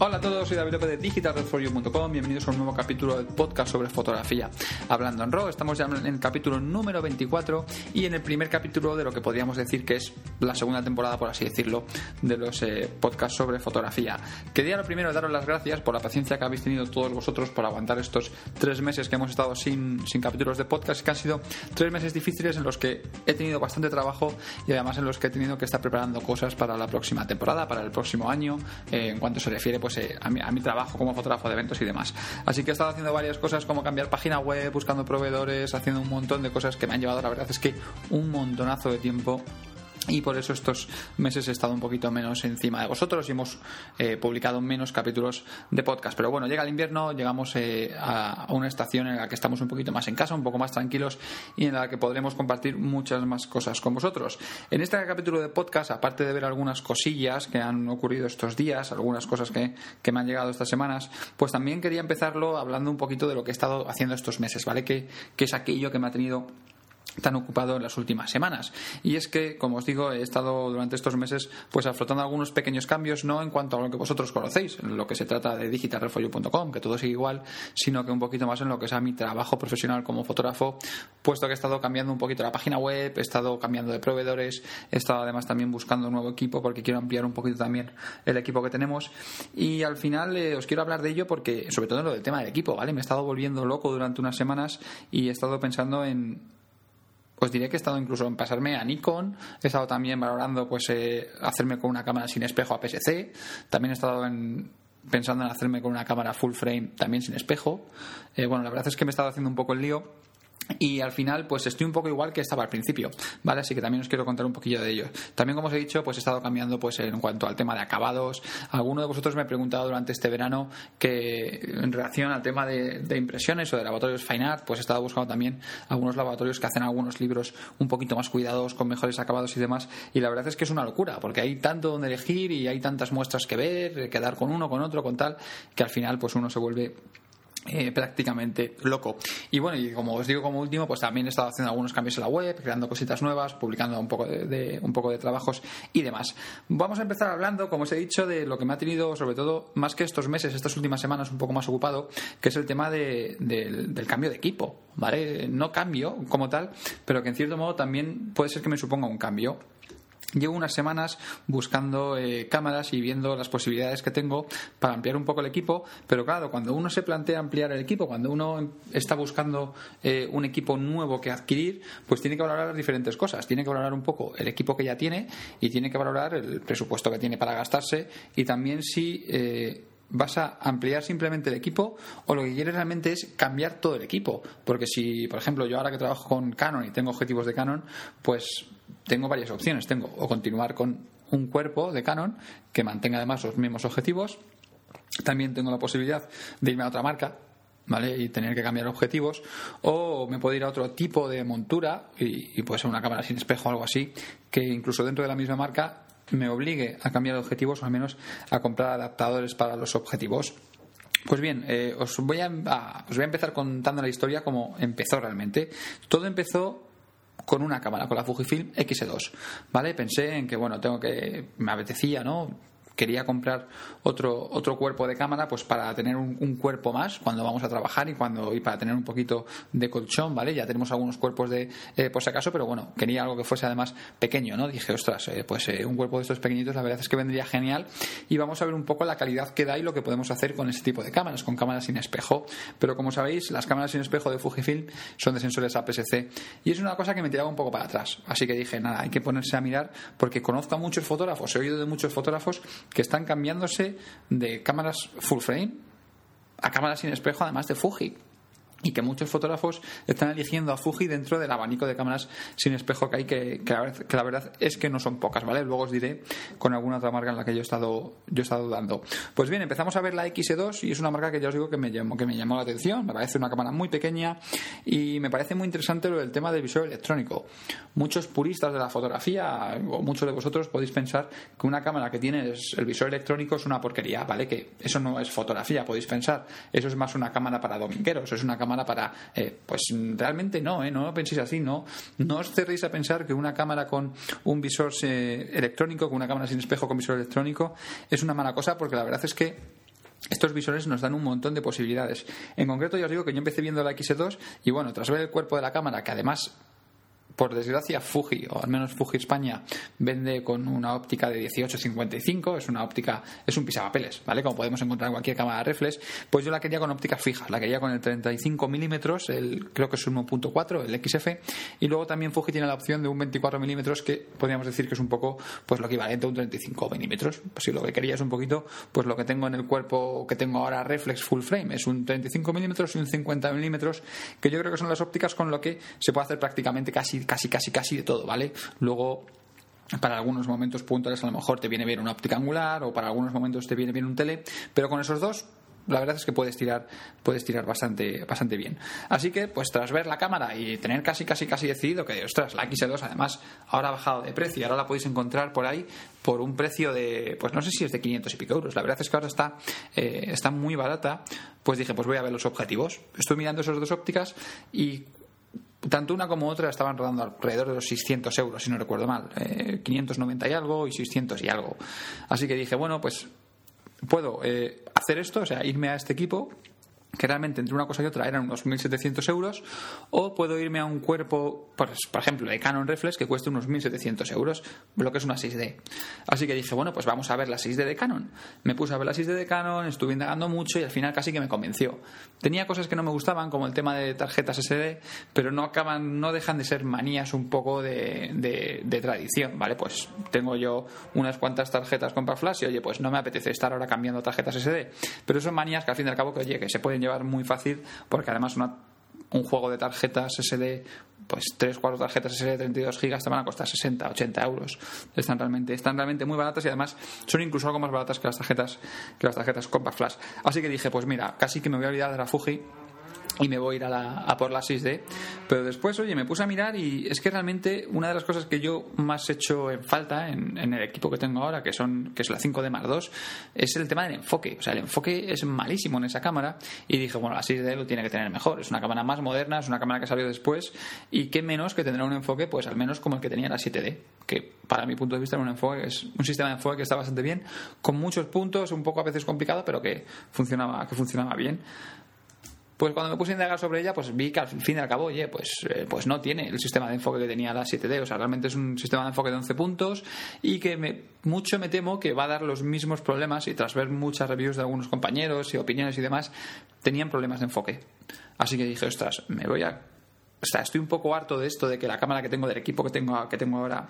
Hola a todos, soy David López de digitalredforyou.com. Bienvenidos a un nuevo capítulo del podcast sobre fotografía. Hablando en RAW, estamos ya en el capítulo número 24 y en el primer capítulo de lo que podríamos decir que es la segunda temporada, por así decirlo, de los eh, podcasts sobre fotografía. Quería lo primero daros las gracias por la paciencia que habéis tenido todos vosotros por aguantar estos tres meses que hemos estado sin, sin capítulos de podcast, que han sido tres meses difíciles en los que he tenido bastante trabajo y además en los que he tenido que estar preparando cosas para la próxima temporada, para el próximo año, eh, en cuanto se refiere pues, eh, a, mi, a, mi, trabajo como fotógrafo de eventos y demás. Así que he estado haciendo varias cosas como cambiar página web, buscando proveedores, haciendo un montón de cosas que me han llevado, la verdad es que un montonazo de tiempo y por eso estos meses he estado un poquito menos encima de vosotros y hemos eh, publicado menos capítulos de podcast. Pero bueno, llega el invierno, llegamos eh, a una estación en la que estamos un poquito más en casa, un poco más tranquilos y en la que podremos compartir muchas más cosas con vosotros. En este capítulo de podcast, aparte de ver algunas cosillas que han ocurrido estos días, algunas cosas que, que me han llegado estas semanas, pues también quería empezarlo hablando un poquito de lo que he estado haciendo estos meses, ¿vale? Que, que es aquello que me ha tenido tan ocupado en las últimas semanas. Y es que, como os digo, he estado durante estos meses pues afrontando algunos pequeños cambios, no en cuanto a lo que vosotros conocéis, en lo que se trata de digitalrefolio.com, que todo sigue igual, sino que un poquito más en lo que sea mi trabajo profesional como fotógrafo, puesto que he estado cambiando un poquito la página web, he estado cambiando de proveedores, he estado además también buscando un nuevo equipo porque quiero ampliar un poquito también el equipo que tenemos. Y al final eh, os quiero hablar de ello porque, sobre todo en lo del tema del equipo, ¿vale? Me he estado volviendo loco durante unas semanas y he estado pensando en os diré que he estado incluso en pasarme a Nikon, he estado también valorando pues eh, hacerme con una cámara sin espejo a PSC, también he estado en, pensando en hacerme con una cámara full frame también sin espejo. Eh, bueno, la verdad es que me he estado haciendo un poco el lío y al final pues estoy un poco igual que estaba al principio vale así que también os quiero contar un poquillo de ello. También como os he dicho pues he estado cambiando pues en cuanto al tema de acabados. Alguno de vosotros me ha preguntado durante este verano que en relación al tema de, de impresiones o de laboratorios fine art pues he estado buscando también algunos laboratorios que hacen algunos libros un poquito más cuidados con mejores acabados y demás. Y la verdad es que es una locura porque hay tanto donde elegir y hay tantas muestras que ver quedar con uno con otro con tal que al final pues uno se vuelve eh, prácticamente loco. Y bueno, y como os digo como último, pues también he estado haciendo algunos cambios en la web, creando cositas nuevas, publicando un poco de, un poco de trabajos y demás. Vamos a empezar hablando, como os he dicho, de lo que me ha tenido, sobre todo, más que estos meses, estas últimas semanas, un poco más ocupado, que es el tema de, del, del cambio de equipo, ¿vale? No cambio como tal, pero que en cierto modo también puede ser que me suponga un cambio. Llevo unas semanas buscando eh, cámaras y viendo las posibilidades que tengo para ampliar un poco el equipo, pero claro, cuando uno se plantea ampliar el equipo, cuando uno está buscando eh, un equipo nuevo que adquirir, pues tiene que valorar diferentes cosas. Tiene que valorar un poco el equipo que ya tiene y tiene que valorar el presupuesto que tiene para gastarse y también si eh, vas a ampliar simplemente el equipo o lo que quieres realmente es cambiar todo el equipo. Porque si, por ejemplo, yo ahora que trabajo con Canon y tengo objetivos de Canon, pues tengo varias opciones. Tengo o continuar con un cuerpo de Canon que mantenga además los mismos objetivos. También tengo la posibilidad de irme a otra marca, ¿vale? Y tener que cambiar objetivos. O me puedo ir a otro tipo de montura y, puede ser una cámara sin espejo o algo así, que incluso dentro de la misma marca me obligue a cambiar objetivos o al menos a comprar adaptadores para los objetivos. Pues bien, eh, os, voy a, a, os voy a empezar contando la historia como empezó realmente. Todo empezó con una cámara, con la Fujifilm X2, ¿vale? Pensé en que, bueno, tengo que, me apetecía, ¿no? Quería comprar otro, otro cuerpo de cámara pues para tener un, cuerpo más cuando vamos a trabajar y cuando y para tener un poquito de colchón, ¿vale? Ya tenemos algunos cuerpos de eh, por si acaso, pero bueno, quería algo que fuese además pequeño, ¿no? Dije, ostras, eh, pues eh, un cuerpo de estos pequeñitos la verdad es que vendría genial y vamos a ver un poco la calidad que da y lo que podemos hacer con ese tipo de cámaras, con cámaras sin espejo. Pero como sabéis, las cámaras sin espejo de Fujifilm son de sensores APS-C y es una cosa que me tiraba un poco para atrás. Así que dije, nada, hay que ponerse a mirar porque conozco a muchos fotógrafos, he oído de muchos fotógrafos que están cambiándose de cámaras full frame a cámaras sin espejo, además de Fuji y que muchos fotógrafos están eligiendo a Fuji dentro del abanico de cámaras sin espejo que hay que, que, la, que, la, verdad es que no son pocas vale luego os diré con alguna otra marca en la que yo he estado yo he estado dudando pues bien empezamos a ver la X2 y es una marca que ya os digo que me llamó que me llamó la atención. Me parece una cámara muy pequeña y me parece muy interesante lo del tema del visor electrónico. Muchos puristas de la fotografía o muchos de vosotros podéis pensar que una cámara que tiene el visor electrónico es una porquería vale que eso no es fotografía podéis pensar. Eso es más una cámara para domingueros es una cámara cámara para. Eh, pues realmente no, ¿eh? no penséis así, no. No os cerréis a pensar que una cámara con un visor eh, electrónico, con una cámara sin espejo con visor electrónico, es una mala cosa, porque la verdad es que estos visores nos dan un montón de posibilidades. En concreto, ya os digo que yo empecé viendo la X2 y bueno, tras ver el cuerpo de la cámara, que además por desgracia, Fuji, o al menos Fuji España, vende con una óptica de 18-55, es una óptica, es un pisapapeles, ¿vale? Como podemos encontrar en cualquier cámara reflex, pues yo la quería con óptica fija, la quería con el 35 milímetros, el, creo que es un 1.4, el XF, y luego también Fuji tiene la opción de un 24 milímetros, que podríamos decir que es un poco, pues lo equivalente a un 35 milímetros. Pues si lo que quería es un poquito, pues lo que tengo en el cuerpo que tengo ahora reflex full frame, es un 35 milímetros y un 50 milímetros, que yo creo que son las ópticas con lo que se puede hacer prácticamente casi casi, casi, casi de todo, ¿vale? Luego para algunos momentos puntuales a lo mejor te viene bien una óptica angular o para algunos momentos te viene bien un tele, pero con esos dos la verdad es que puedes tirar puedes tirar bastante bastante bien. Así que pues tras ver la cámara y tener casi casi casi decidido que ostras la X2 además ahora ha bajado de precio y ahora la podéis encontrar por ahí por un precio de pues no sé si es de 500 y pico euros. La verdad es que ahora está eh, está muy barata. Pues dije pues voy a ver los objetivos. Estoy mirando esas dos ópticas y tanto una como otra estaban rodando alrededor de los 600 euros, si no recuerdo mal. 590 eh, y algo y 600 y algo. Así que dije, bueno, pues puedo eh, hacer esto, o sea, irme a este equipo que realmente entre una cosa y otra eran unos 1.700 euros, o puedo irme a un cuerpo, pues, por ejemplo, de Canon Reflex que cueste unos 1.700 euros, lo que es una 6D. Así que dije, bueno, pues vamos a ver la 6D de Canon. Me puse a ver la 6D de Canon, estuve indagando mucho y al final casi que me convenció. Tenía cosas que no me gustaban, como el tema de tarjetas SD, pero no acaban, no dejan de ser manías un poco de, de, tradición, ¿vale? Pues tengo yo unas cuantas tarjetas con flash y oye, pues no me apetece estar ahora cambiando tarjetas SD. Pero son manías que al fin y al cabo que oye, que se pueden llevar muy fácil porque además un juego de tarjetas SD pues 3, 4 tarjetas SD de 32 gigas te van a costar 60, 80 euros. Están realmente, están realmente muy baratas y además son incluso algo más baratas que las tarjetas que las tarjetas Compact Flash. Así que dije, pues mira, casi que me voy a olvidar de la Fuji y me voy a ir a, la, a por la 6D. Pero después, oye, me puse a mirar y es que realmente una de las cosas que yo más he hecho en falta en, el equipo que tengo ahora, que son que es la 5D Mark II, es el tema del enfoque. O sea, el enfoque es malísimo en esa cámara y dije, bueno, la 6D lo tiene que tener mejor. Es una cámara más moderna, es una cámara que salió después y qué menos que tendrá un enfoque, pues al menos como el que tenía la 7D, que para mi punto de vista un enfoque es un sistema de enfoque que está bastante bien, con muchos puntos, un poco a veces complicado, pero que funcionaba, que funcionaba bien. Pues cuando me puse a indagar sobre ella, pues vi que al fin y al cabo, oye, pues, eh, pues no tiene el sistema de enfoque que tenía la 7D. O sea, realmente es un sistema de enfoque de 11 puntos y que mucho me temo que va a dar los mismos problemas y tras ver muchas reviews de algunos compañeros y opiniones y demás, tenían problemas de enfoque. Así que dije, ostras, me voy a... O sea, estoy un poco harto de esto, de que la cámara que tengo, del equipo que tengo, que tengo ahora,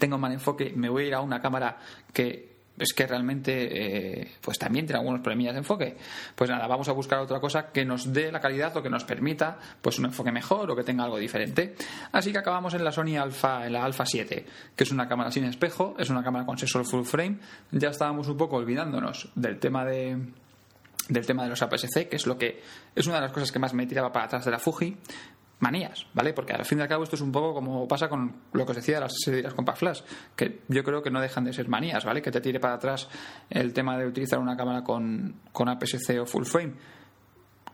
tengo mal enfoque, me voy a ir a una cámara que es que realmente eh, pues también tiene algunos problemillas de enfoque. Pues nada, vamos a buscar otra cosa que nos dé la calidad o que nos permita pues un enfoque mejor o que tenga algo diferente. Así que acabamos en la Sony Alpha, en la Alpha 7, que es una cámara sin espejo, es una cámara con sensor full frame. Ya estábamos un poco olvidándonos del tema de del tema de los APS-C, que es lo que es una de las cosas que más me tiraba para atrás de la Fuji, manías, ¿vale? Porque al fin y al cabo esto es un poco como pasa con lo que os decía de las series Compact Flash, que yo creo que no dejan de ser manías, ¿vale? Que te tire para atrás el tema de utilizar una cámara con, con APS-C o full frame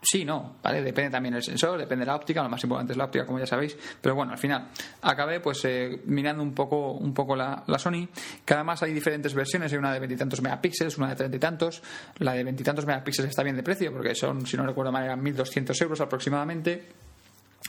sí, no, ¿vale? Depende también del sensor, depende de la óptica, lo más importante es la óptica, como ya sabéis. Pero bueno, al final acabé pues eh, mirando un poco, un poco la, Sony, que además hay diferentes versiones, hay una de veintitantos megapíxeles, una de treinta y tantos. La de veintitantos megapíxeles está bien de precio, porque son, si no recuerdo mal, eran 1.200 euros aproximadamente.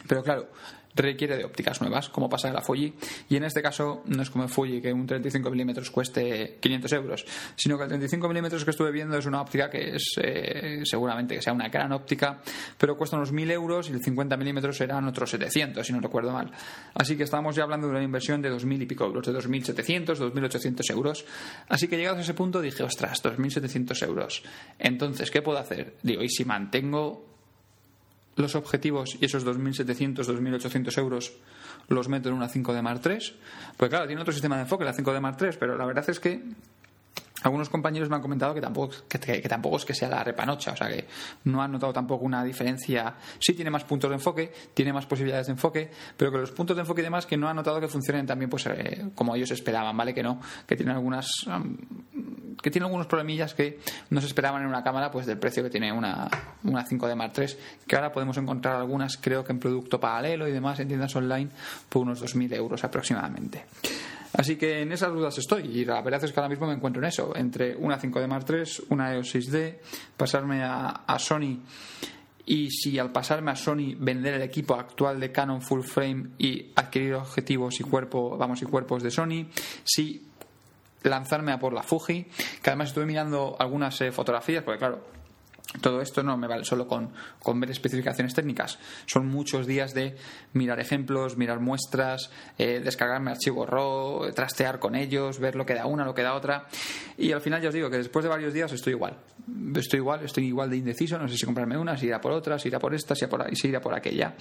Pero claro, requiere de ópticas nuevas, como pasa en la Fuji. Y en este caso no es como en Fuji que un 35 milímetros cueste 500 euros, sino que el 35 milímetros que estuve viendo es una óptica que es eh, seguramente que sea una gran óptica, pero cuesta unos 1000 euros y el 50 milímetros serán otros 700, si no recuerdo mal. Así que estamos ya hablando de una inversión de 2000 y pico euros, de 2700, 2800 euros. Así que llegados a ese punto dije, ostras, 2700 euros. Entonces, ¿qué puedo hacer? Digo, ¿y si mantengo los objetivos y esos 2.700, 2.800 euros los meto en una 5D Mark III. Pues claro, tiene otro sistema de enfoque, la 5D Mark III, pero la verdad es que algunos compañeros me han comentado que tampoco, que, tampoco es que sea la repanocha, o sea que no han notado tampoco una diferencia. Sí tiene más puntos de enfoque, tiene más posibilidades de enfoque, pero que los puntos de enfoque y demás que no han notado que funcionen también pues eh, como ellos esperaban, ¿vale? Que no, que tienen algunas que tiene algunos problemillas que no se esperaban en una cámara pues del precio que tiene una, una 5D Mark III, que ahora podemos encontrar algunas creo que en producto paralelo y demás en tiendas online por unos 2.000 euros aproximadamente. Así que en esas dudas estoy y la verdad es que ahora mismo me encuentro en eso, entre una 5D Mark III, una EOS 6D, pasarme a, Sony. Y si al pasarme a Sony vender el equipo actual de Canon full frame y adquirir objetivos y cuerpo, vamos y cuerpos de Sony, si lanzarme a por la Fuji, que además estuve mirando algunas eh, fotografías, porque claro, todo esto no me vale solo con, ver especificaciones técnicas. Son muchos días de mirar ejemplos, mirar muestras, eh, descargarme archivos RAW, trastear con ellos, ver lo que da una, lo que da otra. Y al final ya os digo que después de varios días estoy igual. Estoy igual, estoy igual de indeciso. No sé si comprarme una, si ir a por otra, si ir a por esta, si ir a por, si ir a por aquella.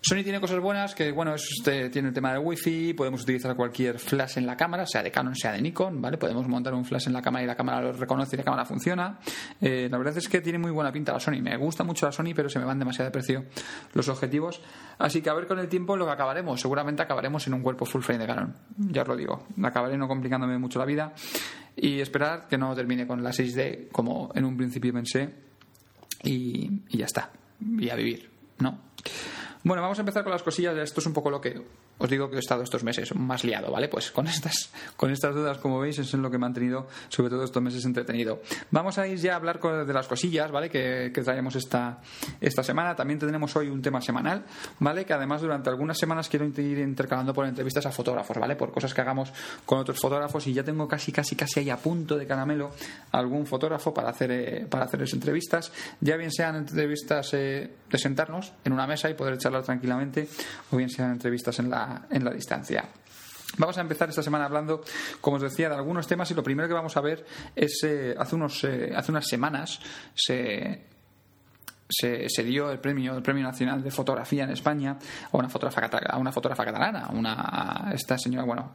Sony tiene cosas buenas, que bueno, este, tiene el tema del wifi, podemos utilizar cualquier flash en la cámara, sea de Canon, sea de Nikon, ¿vale? Podemos montar un flash en la cámara y la cámara lo reconoce y la cámara funciona. Eh, la verdad es que tiene muy buena pinta la Sony. Me gusta mucho la Sony, pero se me van demasiado de precio los objetivos. Así que a ver con el tiempo lo que acabaremos. Seguramente acabaremos en un cuerpo full frame de Canon. Ya os lo digo. Acabaré no complicándome mucho la vida y esperar que no termine con la 6D como en un principio pensé y, y ya está. Y a vivir, ¿no? Bueno, vamos a empezar con las cosillas. Esto es un poco lo que os digo que he estado estos meses más liado, ¿vale? Pues con estas, con estas dudas, como veis, es en lo que me han tenido, sobre todo estos meses, entretenido. Vamos a ir ya a hablar de las cosillas, ¿vale? Que, que traemos esta, esta semana. También tendremos hoy un tema semanal, ¿vale? Que además durante algunas semanas quiero ir intercalando por entrevistas a fotógrafos, ¿vale? Por cosas que hagamos con otros fotógrafos y ya tengo casi, casi, casi ahí a punto de caramelo algún fotógrafo para hacer, eh, para hacerles entrevistas, ya bien sean entrevistas eh, de sentarnos en una mesa y poder charlar tranquilamente, o bien sean entrevistas en la en la distancia. Vamos a empezar esta semana hablando, como os decía, de algunos temas y lo primero que vamos a ver es, eh, hace, unos, eh, hace unas semanas se, se, dio el premio, el premio nacional de fotografía en España a una fotógrafa, a una fotógrafa catalana, una, esta señora, bueno,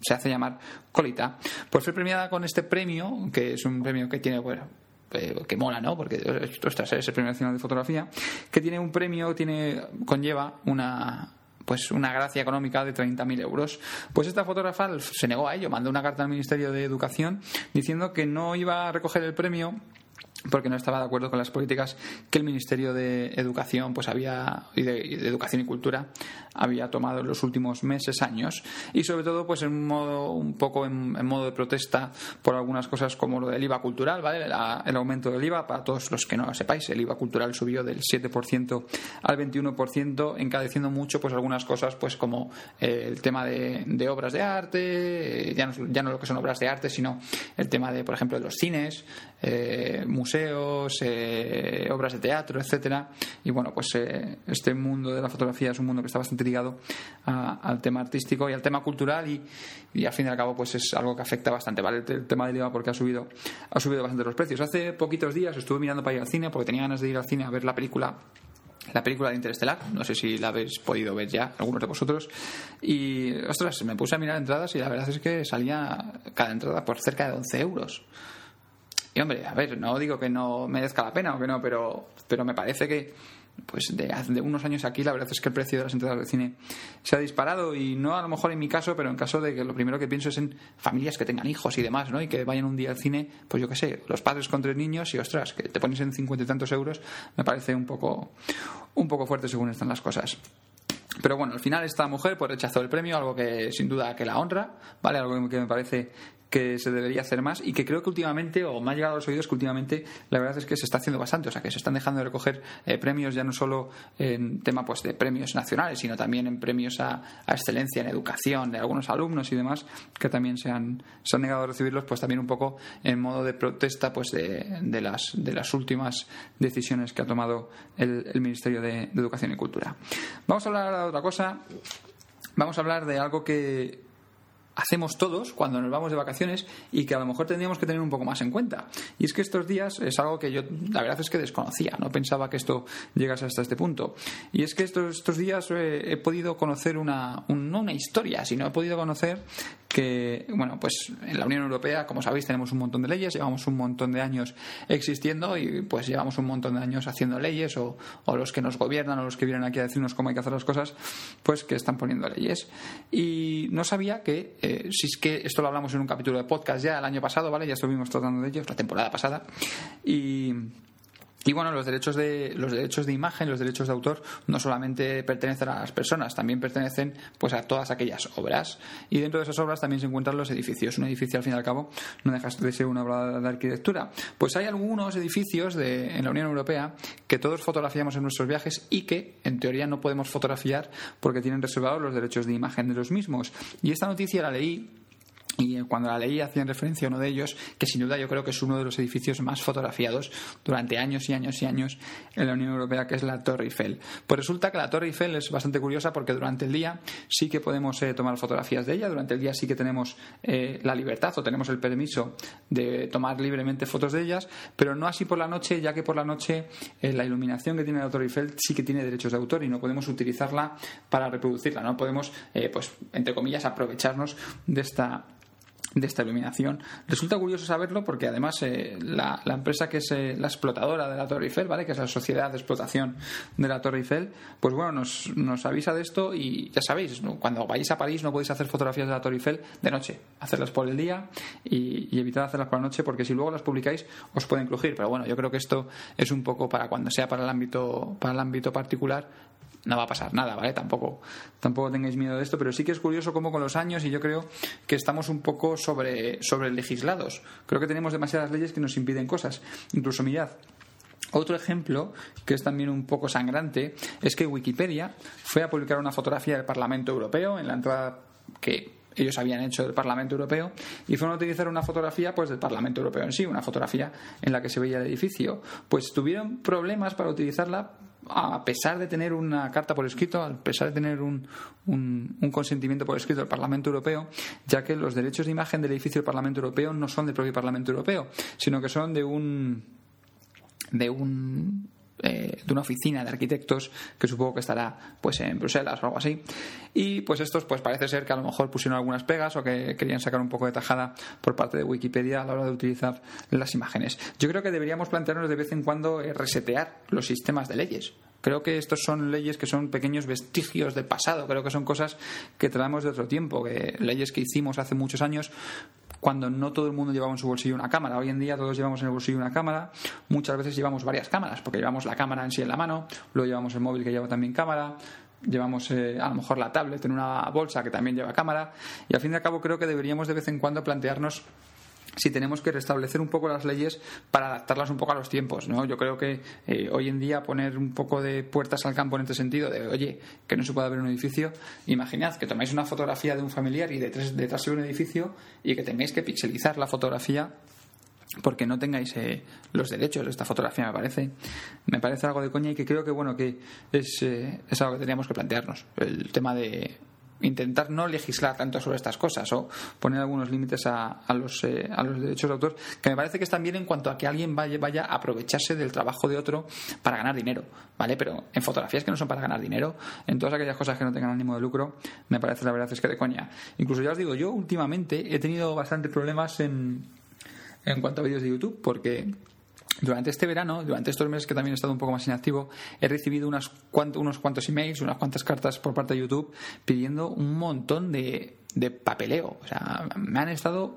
se hace llamar Colita, pues fue premiada con este premio, que es un premio que tiene, bueno, eh, que mola, ¿no? Porque, ostras, es el premio nacional de fotografía, que tiene un premio, tiene, conlleva una, pues una gracia económica de 30.000 euros. Pues esta fotógrafa se negó a ello, mandó una carta al Ministerio de Educación diciendo que no iba a recoger el premio porque no estaba de acuerdo con las políticas que el Ministerio de Educación pues había y de, Educación y Cultura había tomado en los últimos meses años y sobre todo pues en modo un poco en, modo de protesta por algunas cosas como lo del IVA cultural vale el aumento del IVA para todos los que no lo sepáis el IVA cultural subió del 7% al 21% encareciendo mucho pues algunas cosas pues como eh, el tema de, obras de arte ya no, ya no lo que son obras de arte sino el tema de por ejemplo de los cines eh, museos, eh, obras de teatro, etcétera. Y bueno, pues eh, este mundo de la fotografía es un mundo que está bastante ligado al tema artístico y al tema cultural y, y, al fin y al cabo pues es algo que afecta bastante, ¿vale? El, tema del IVA porque ha subido, ha subido bastante los precios. Hace poquitos días estuve mirando para ir al cine porque tenía ganas de ir al cine a ver la película la película de Interestelar, no sé si la habéis podido ver ya, algunos de vosotros. Y, ostras, me puse a mirar entradas y la verdad es que salía cada entrada por cerca de 11 euros. Y hombre, a ver, no digo que no merezca la pena o que no, pero, pero me parece que pues de, de, unos años aquí la verdad es que el precio de las entradas de cine se ha disparado y no a lo mejor en mi caso, pero en caso de que lo primero que pienso es en familias que tengan hijos y demás, ¿no? Y que vayan un día al cine, pues yo qué sé, los padres con tres niños y ostras, que te pones en cincuenta y tantos euros, me parece un poco, un poco fuerte según están las cosas. Pero bueno, al final esta mujer pues rechazó el premio, algo que sin duda que la honra, ¿vale? Algo que me parece que se debería hacer más y que creo que últimamente, o me ha llegado a los oídos que últimamente la verdad es que se está haciendo bastante, o sea que se están dejando de recoger eh, premios ya no solo en tema pues de premios nacionales, sino también en premios a, excelencia en educación de algunos alumnos y demás que también se han, se negado a recibirlos, pues también un poco en modo de protesta pues de, de las, de las últimas decisiones que ha tomado el, Ministerio de, de Educación y Cultura. Vamos a hablar de otra cosa. Vamos a hablar de algo que hacemos todos cuando nos vamos de vacaciones y que a lo mejor tendríamos que tener un poco más en cuenta. Y es que estos días es algo que yo la verdad es que desconocía, no pensaba que esto llegase hasta este punto. Y es que estos, estos días he, podido conocer una, no una historia, sino he podido conocer que, bueno, pues en la Unión Europea, como sabéis, tenemos un montón de leyes, llevamos un montón de años existiendo y pues llevamos un montón de años haciendo leyes o, o los que nos gobiernan o los que vienen aquí a decirnos cómo hay que hacer las cosas, pues que están poniendo leyes. Y no sabía que, eh, si es que esto lo hablamos en un capítulo de podcast ya el año pasado, ¿vale? Ya estuvimos tratando de ellos la temporada pasada. Y Y bueno, los derechos de los derechos de imagen, los derechos de autor no solamente pertenecen a las personas, también pertenecen pues a todas aquellas obras. Y dentro de esas obras también se encuentran los edificios. Un edificio al fin y al cabo no deja de ser una obra de arquitectura. Pues hay algunos edificios de, en la Unión Europea que todos fotografiamos en nuestros viajes y que en teoría no podemos fotografiar porque tienen reservados los derechos de imagen de los mismos. Y esta noticia la leí y cuando la leí hacían referencia a uno de ellos, que sin duda yo creo que es uno de los edificios más fotografiados durante años y años y años en la Unión Europea, que es la Torre Eiffel. Pues resulta que la Torre Eiffel es bastante curiosa porque durante el día sí que podemos eh, tomar fotografías de ella, durante el día sí que tenemos eh, la libertad o tenemos el permiso de tomar libremente fotos de ellas, pero no así por la noche, ya que por la noche eh, la iluminación que tiene la Torre Eiffel sí que tiene derechos de autor y no podemos utilizarla para reproducirla, no podemos, pues, entre comillas, aprovecharnos de esta de esta iluminación. Resulta curioso saberlo porque además eh, la, empresa que es eh, la explotadora de la Torre Eiffel, ¿vale? que es la sociedad de explotación de la Torre Eiffel, pues bueno, nos, nos avisa de esto y ya sabéis, cuando vais a París no podéis hacer fotografías de la Torre Eiffel de noche, hacerlas por el día y, y evitar hacerlas por la noche porque si luego las publicáis os pueden crujir. Pero bueno, yo creo que esto es un poco para cuando sea para el ámbito, para el ámbito particular no va a pasar nada, ¿vale? Tampoco, tampoco tengáis miedo de esto, pero sí que es curioso cómo con los años, y yo creo que estamos un poco sobre, sobre legislados. Creo que tenemos demasiadas leyes que nos impiden cosas. Incluso mirad, otro ejemplo, que es también un poco sangrante, es que Wikipedia fue a publicar una fotografía del Parlamento Europeo en la entrada que ellos habían hecho del Parlamento Europeo y fueron a utilizar una fotografía pues del Parlamento Europeo en sí, una fotografía en la que se veía el edificio. Pues tuvieron problemas para utilizarla a pesar de tener una carta por escrito, a pesar de tener un, un, consentimiento por escrito del Parlamento Europeo, ya que los derechos de imagen del edificio del Parlamento Europeo no son del propio Parlamento Europeo, sino que son de un de un eh, de una oficina de arquitectos que supongo que estará pues en Bruselas o algo así. Y pues estos pues parece ser que a lo mejor pusieron algunas pegas o que querían sacar un poco de tajada por parte de Wikipedia a la hora de utilizar las imágenes. Yo creo que deberíamos plantearnos de vez en cuando eh, resetear los sistemas de leyes. Creo que estos son leyes que son pequeños vestigios del pasado, creo que son cosas que traemos de otro tiempo, leyes que hicimos hace muchos años cuando no todo el mundo llevaba en su bolsillo una cámara. Hoy en día todos llevamos en el bolsillo una cámara, muchas veces llevamos varias cámaras, porque llevamos la cámara en sí en la mano, luego llevamos el móvil que lleva también cámara, llevamos eh, a lo mejor la tablet en una bolsa que también lleva cámara, y al fin y al cabo creo que deberíamos de vez en cuando plantearnos si tenemos que restablecer un poco las leyes para adaptarlas un poco a los tiempos, ¿no? Yo creo que eh, hoy en día poner un poco de puertas al campo en este sentido, de oye, que no se puede ver un edificio, imaginad que tomáis una fotografía de un familiar y detrás, detrás de un edificio y que tengáis que pixelizar la fotografía porque no tengáis eh, los derechos de esta fotografía me parece me parece algo de coña y que creo que bueno que es, eh, es algo que teníamos que plantearnos el tema de intentar no legislar tanto sobre estas cosas o poner algunos límites a, los, eh, a los derechos de autor, que me parece que están bien en cuanto a que alguien vaya, vaya a aprovecharse del trabajo de otro para ganar dinero, ¿vale? Pero en fotografías que no son para ganar dinero, en todas aquellas cosas que no tengan ánimo de lucro, me parece la verdad es que de coña. Incluso ya os digo, yo últimamente he tenido bastantes problemas en, en cuanto a vídeos de YouTube, porque durante este verano, durante estos meses que también he estado un poco más inactivo, he recibido unos cuantos emails, unas cuantas cartas por parte de YouTube pidiendo un montón de, de papeleo. O sea, me han estado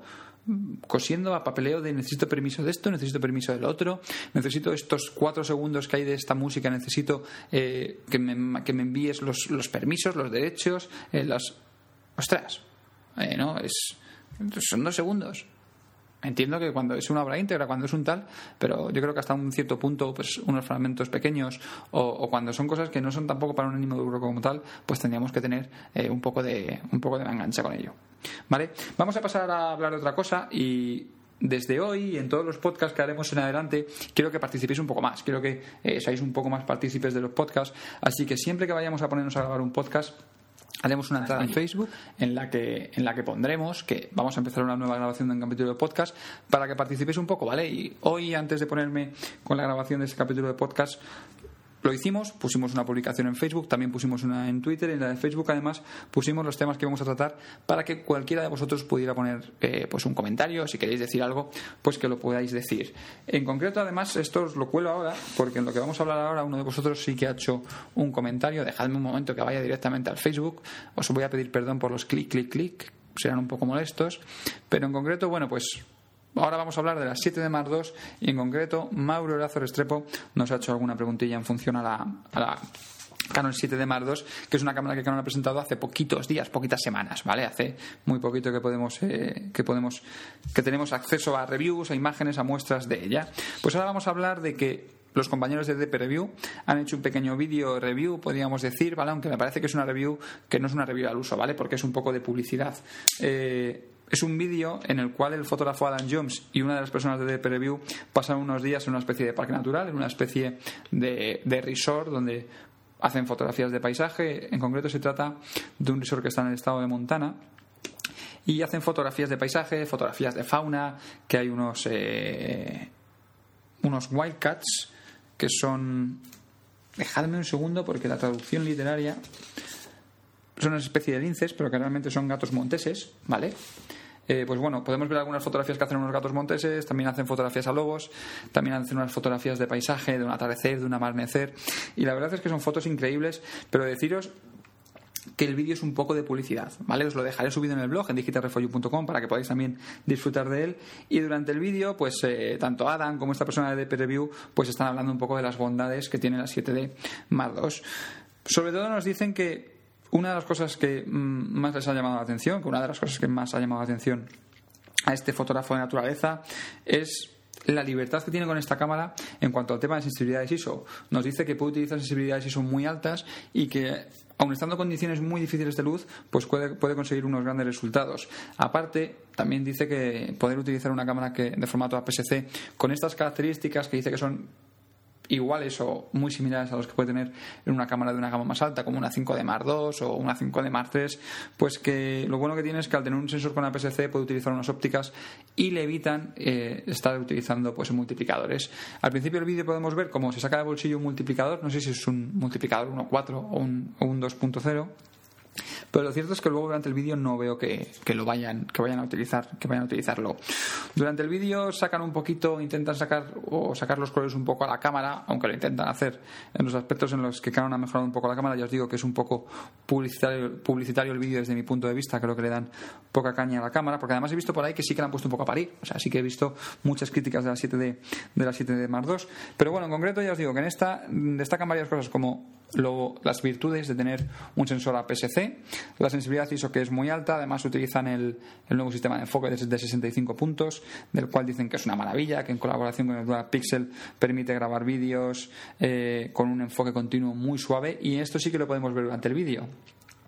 cosiendo a papeleo de necesito permiso de esto, necesito permiso del otro, necesito estos cuatro segundos que hay de esta música, necesito eh, que, me, que, me, envíes los, los, permisos, los derechos, eh, las... Ostras, eh, ¿no? Es, son dos segundos. Entiendo que cuando es una obra íntegra, cuando es un tal, pero yo creo que hasta un cierto punto, pues unos fragmentos pequeños o, cuando son cosas que no son tampoco para un ánimo de lucro como tal, pues tendríamos que tener eh, un poco de un poco de engancha con ello. ¿Vale? Vamos a pasar a hablar de otra cosa y desde hoy en todos los podcasts que haremos en adelante, quiero que participéis un poco más, quiero que eh, seáis un poco más partícipes de los podcasts, así que siempre que vayamos a ponernos a grabar un podcast, haremos una entrada en Facebook en la que en la que pondremos que vamos a empezar una nueva grabación de un capítulo de podcast para que participéis un poco, ¿vale? Y hoy antes de ponerme con la grabación de este capítulo de podcast lo hicimos, pusimos una publicación en Facebook, también pusimos una en Twitter, en la de Facebook además pusimos los temas que vamos a tratar para que cualquiera de vosotros pudiera poner eh, pues un comentario, si queréis decir algo, pues que lo podáis decir. En concreto además esto os lo cuelo ahora porque en lo que vamos a hablar ahora uno de vosotros sí que ha hecho un comentario, dejadme un momento que vaya directamente al Facebook, os voy a pedir perdón por los clic, clic, clic, serán un poco molestos, pero en concreto, bueno, pues ahora vamos a hablar de las 7D Mark II y en concreto Mauro Erazo Restrepo nos ha hecho alguna preguntilla en función a la, Canon 7D Mark II, que es una cámara que Canon ha presentado hace poquitos días, poquitas semanas, ¿vale? Hace muy poquito que podemos, eh, que podemos, que tenemos acceso a reviews, a imágenes, a muestras de ella. Pues ahora vamos a hablar de que los compañeros de DP Review han hecho un pequeño vídeo review, podríamos decir, ¿vale? Aunque me parece que es una review que no es una review al uso, ¿vale? Porque es un poco de publicidad. Eh, es un vídeo en el cual el fotógrafo Adam Jones y una de las personas de DP Review pasan unos días en una especie de parque natural, en una especie de, de resort donde hacen fotografías de paisaje. En concreto se trata de un resort que está en el estado de Montana. Y hacen fotografías de paisaje, fotografías de fauna, que hay unos, eh, unos wildcats que son... Dejadme un segundo porque la traducción literaria son una especie de linces, pero que realmente son gatos monteses, ¿vale? Eh, pues bueno, podemos ver algunas fotografías que hacen unos gatos monteses, también hacen fotografías a lobos, también hacen unas fotografías de paisaje, de un atardecer, de un amanecer, y la verdad es que son fotos increíbles, pero deciros que el vídeo es un poco de publicidad, ¿vale? Os lo dejaré subido en el blog en digitalrefolio.com para que podáis también disfrutar de él. Y durante el vídeo, pues eh, tanto Adam como esta persona de DP Review pues están hablando un poco de las bondades que tiene la 7D Mark II. Sobre todo nos dicen que una de las cosas que mm, más les ha llamado la atención, que una de las cosas que más ha llamado la atención a este fotógrafo de naturaleza es la libertad que tiene con esta cámara en cuanto al tema de sensibilidades ISO. Nos dice que puede utilizar sensibilidades ISO muy altas y que aun estando en condiciones muy difíciles de luz, pues puede, puede, conseguir unos grandes resultados. Aparte, también dice que poder utilizar una cámara que de formato APS-C con estas características que dice que son iguales o muy similares a los que puede tener en una cámara de una gama más alta, como una 5D Mark II o una 5D Mark III, pues que lo bueno que tiene es que al tener un sensor con APS-C puede utilizar unas ópticas y le evitan eh, estar utilizando pues multiplicadores. Al principio del vídeo podemos ver cómo se saca de bolsillo un multiplicador, no sé si es un multiplicador 1.4 o un, o un 2.0 pero lo cierto es que luego durante el vídeo no veo que, lo vayan, que vayan a utilizar, que vayan a utilizarlo. Durante el vídeo sacan un poquito, intentan sacar o sacar los colores un poco a la cámara, aunque lo intentan hacer en los aspectos en los que Canon ha mejorado un poco la cámara. Ya os digo que es un poco publicitario, publicitario el vídeo desde mi punto de vista. Creo que le dan poca caña a la cámara, porque además he visto por ahí que sí que la han puesto un poco a parir. O sea, sí que he visto muchas críticas de la 7D, de la 7D Mark II. Pero bueno, en concreto ya os digo que en esta destacan varias cosas como Luego, las virtudes de tener un sensor APS-C, la sensibilidad ISO que es muy alta, además utilizan el, nuevo sistema de enfoque de 65 puntos, del cual dicen que es una maravilla, que en colaboración con el Dual Pixel permite grabar vídeos eh, con un enfoque continuo muy suave y esto sí que lo podemos ver durante el vídeo.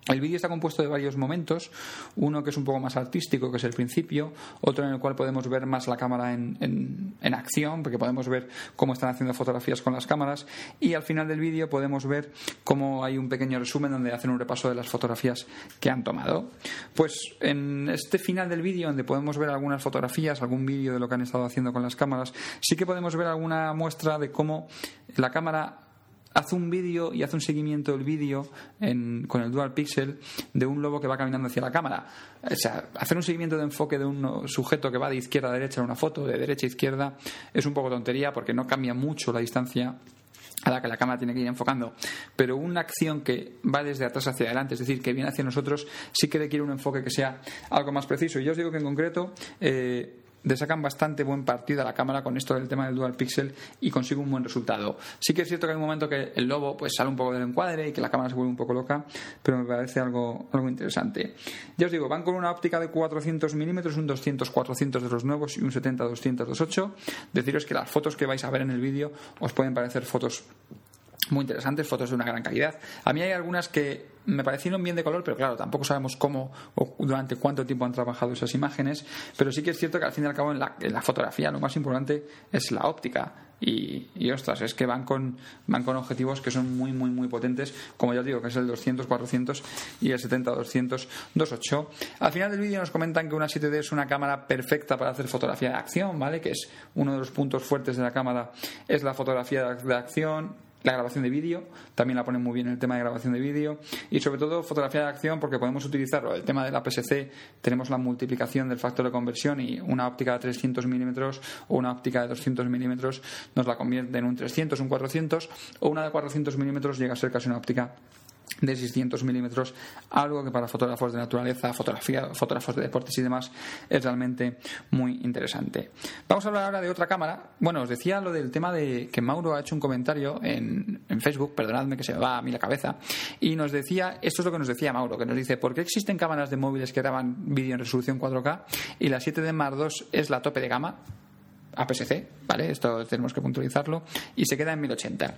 El vídeo está compuesto de varios momentos, uno que es un poco más artístico, que es el principio, otro en el cual podemos ver más la cámara en, en, acción, porque podemos ver cómo están haciendo fotografías con las cámaras, y al final del vídeo podemos ver cómo hay un pequeño resumen donde hacen un repaso de las fotografías que han tomado. Pues en este final del vídeo, donde podemos ver algunas fotografías, algún vídeo de lo que han estado haciendo con las cámaras, sí que podemos ver alguna muestra de cómo la cámara hace un vídeo y hace un seguimiento del vídeo con el dual pixel de un lobo que va caminando hacia la cámara. O sea, hacer un seguimiento de enfoque de un sujeto que va de izquierda a derecha en una foto, de derecha a izquierda, es un poco tontería porque no cambia mucho la distancia a la que la cámara tiene que ir enfocando. Pero una acción que va desde atrás hacia adelante, es decir, que viene hacia nosotros, sí que requiere un enfoque que sea algo más preciso. Y yo os digo que en concreto, eh, le sacan bastante buen partido a la cámara con esto del tema del dual pixel y consigue un buen resultado. Sí que es cierto que hay un momento que el lobo pues sale un poco del encuadre y que la cámara se vuelve un poco loca, pero me parece algo, algo interesante. Ya os digo, van con una óptica de 400 milímetros, un 200-400 de los nuevos y un 70-200-28. Deciros que las fotos que vais a ver en el vídeo os pueden parecer fotos muy interesantes, fotos de una gran calidad. A mí hay algunas que me parecieron bien de color, pero claro, tampoco sabemos cómo o durante cuánto tiempo han trabajado esas imágenes, pero sí que es cierto que al fin y al cabo en la, la fotografía lo más importante es la óptica. Y, y, ostras, es que van con, van con objetivos que son muy, muy, muy potentes, como ya os digo, que es el 200-400 y el 70-200-28. Al final del vídeo nos comentan que una 7D es una cámara perfecta para hacer fotografía de acción, ¿vale? Que es uno de los puntos fuertes de la cámara, es la fotografía de acción, la grabación de vídeo, también la ponen muy bien el tema de grabación de vídeo y sobre todo fotografía de acción porque podemos utilizarlo. El tema de la PSC tenemos la multiplicación del factor de conversión y una óptica de 300 milímetros o una óptica de 200 milímetros nos la convierte en un 300, un 400 o una de 400 milímetros llega a ser casi una óptica de 600 milímetros, algo que para fotógrafos de naturaleza, fotografía, fotógrafos de deportes y demás es realmente muy interesante. Vamos a hablar ahora de otra cámara. Bueno, os decía lo del tema de que Mauro ha hecho un comentario en, en Facebook, perdonadme que se me va a mí la cabeza, y nos decía, esto es lo que nos decía Mauro, que nos dice, ¿por qué existen cámaras de móviles que graban vídeo en resolución 4K y la 7D Mark es la tope de gama? APS-C, ¿vale? Esto tenemos que puntualizarlo, y se queda en 1080.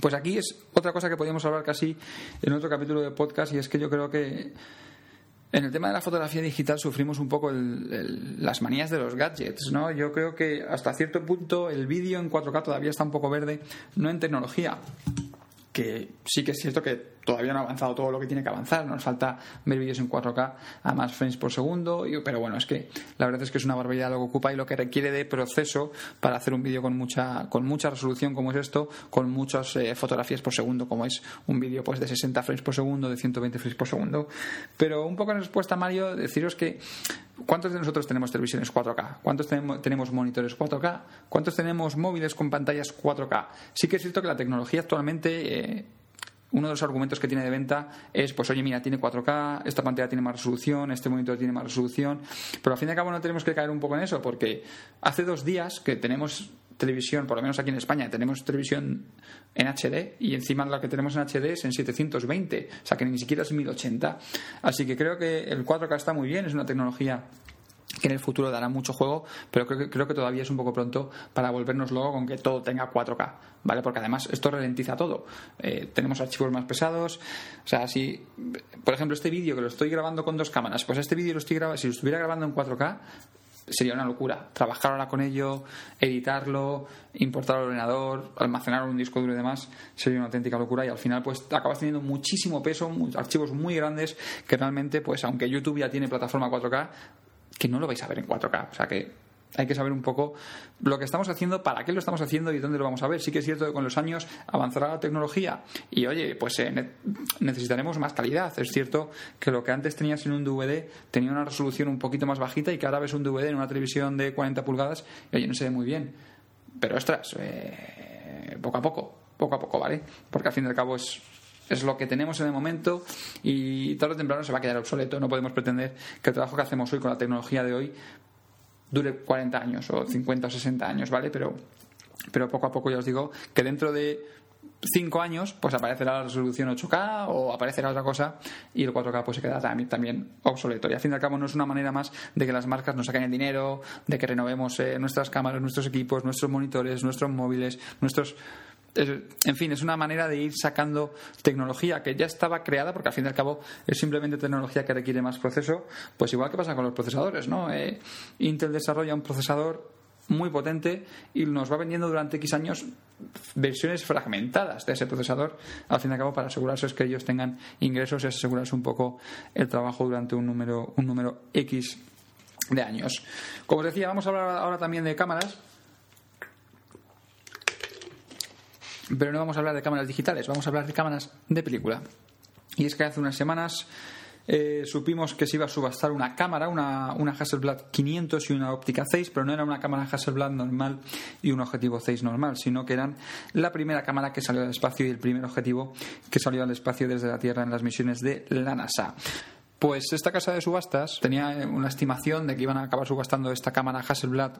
Pues aquí es otra cosa que podríamos hablar casi en otro capítulo de podcast y es que yo creo que en el tema de la fotografía digital sufrimos un poco las manías de los gadgets, ¿no? Yo creo que hasta cierto punto el vídeo en 4K todavía está un poco verde, no en tecnología, que sí que es cierto que todavía no ha avanzado todo lo que tiene que avanzar, nos falta ver vídeos en 4K a más frames por segundo, pero bueno, es que la verdad es que es una barbaridad lo que ocupa y lo que requiere de proceso para hacer un vídeo con mucha, con mucha resolución como es esto, con muchas eh, fotografías por segundo, como es un vídeo pues de 60 frames por segundo, de 120 frames por segundo. Pero un poco en respuesta, Mario, deciros que ¿cuántos de nosotros tenemos televisiones 4K? ¿Cuántos tenemos, monitores 4K? ¿Cuántos tenemos móviles con pantallas 4K? Sí que es cierto que la tecnología actualmente... Eh, uno de los argumentos que tiene de venta es, pues oye, mira, tiene 4K, esta pantalla tiene más resolución, este monitor tiene más resolución, pero al fin y al cabo no tenemos que caer un poco en eso, porque hace dos días que tenemos televisión, por lo menos aquí en España, tenemos televisión en HD y encima la que tenemos en HD es en 720, o sea que ni siquiera es 1080. Así que creo que el 4K está muy bien, es una tecnología que en el futuro dará mucho juego, pero creo que, creo que todavía es un poco pronto para volvernos luego con que todo tenga 4K, ¿vale? Porque además esto ralentiza todo. Eh, tenemos archivos más pesados, o sea, si, por ejemplo, este vídeo que lo estoy grabando con dos cámaras, pues este vídeo lo estoy grabando, si lo estuviera grabando en 4K, sería una locura. Trabajar ahora con ello, editarlo, importar al ordenador, almacenar en un disco duro y demás, sería una auténtica locura y al final pues acabas teniendo muchísimo peso, archivos muy grandes que realmente pues aunque YouTube ya tiene plataforma 4K, que no lo vais a ver en 4K. O sea que hay que saber un poco lo que estamos haciendo, para qué lo estamos haciendo y dónde lo vamos a ver. Sí que es cierto que con los años avanzará la tecnología y, oye, pues eh, necesitaremos más calidad. Es cierto que lo que antes tenías en un DVD tenía una resolución un poquito más bajita y que ahora ves un DVD en una televisión de 40 pulgadas y, oye, no se ve muy bien. Pero, ostras, eh, poco a poco, poco a poco, ¿vale? Porque al fin y al cabo es es lo que tenemos en el momento y tarde o temprano se va a quedar obsoleto. No podemos pretender que el trabajo que hacemos hoy con la tecnología de hoy dure 40 años o 50 o 60 años, ¿vale? Pero, pero poco a poco ya os digo que dentro de 5 años pues aparecerá la resolución 8K o aparecerá otra cosa y el 4K pues se quedará también, también obsoleto. Y al fin y al cabo no es una manera más de que las marcas nos saquen el dinero, de que renovemos eh, nuestras cámaras, nuestros equipos, nuestros monitores, nuestros móviles, nuestros en fin, es una manera de ir sacando tecnología que ya estaba creada, porque al fin y al cabo es simplemente tecnología que requiere más proceso, pues igual que pasa con los procesadores, ¿no? Eh, Intel desarrolla un procesador muy potente y nos va vendiendo durante X años versiones fragmentadas de ese procesador, al fin y al cabo, para asegurarse que ellos tengan ingresos y asegurarse un poco el trabajo durante un número, un número X de años. Como os decía, vamos a hablar ahora también de cámaras Pero no vamos a hablar de cámaras digitales, vamos a hablar de cámaras de película. Y es que hace unas semanas eh, supimos que se iba a subastar una cámara, una, una Hasselblad 500 y una óptica 6, pero no era una cámara Hasselblad normal y un objetivo 6 normal, sino que eran la primera cámara que salió al espacio y el primer objetivo que salió al espacio desde la Tierra en las misiones de la NASA. Pues esta casa de subastas tenía una estimación de que iban a acabar subastando esta cámara Hasselblad